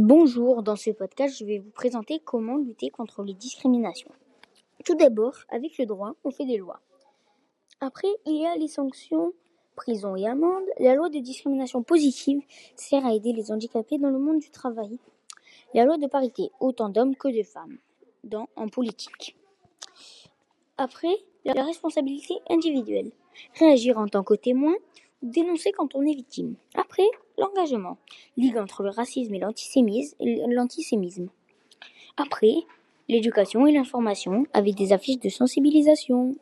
Bonjour, dans ce podcast, je vais vous présenter comment lutter contre les discriminations. Tout d'abord, avec le droit, on fait des lois. Après, il y a les sanctions, prison et amende. La loi de discrimination positive sert à aider les handicapés dans le monde du travail. La loi de parité, autant d'hommes que de femmes, dans, en politique. Après, la responsabilité individuelle. Réagir en tant que témoin dénoncer quand on est victime. Après, l'engagement. Ligue entre le racisme et l'antisémisme. Après, l'éducation et l'information avec des affiches de sensibilisation.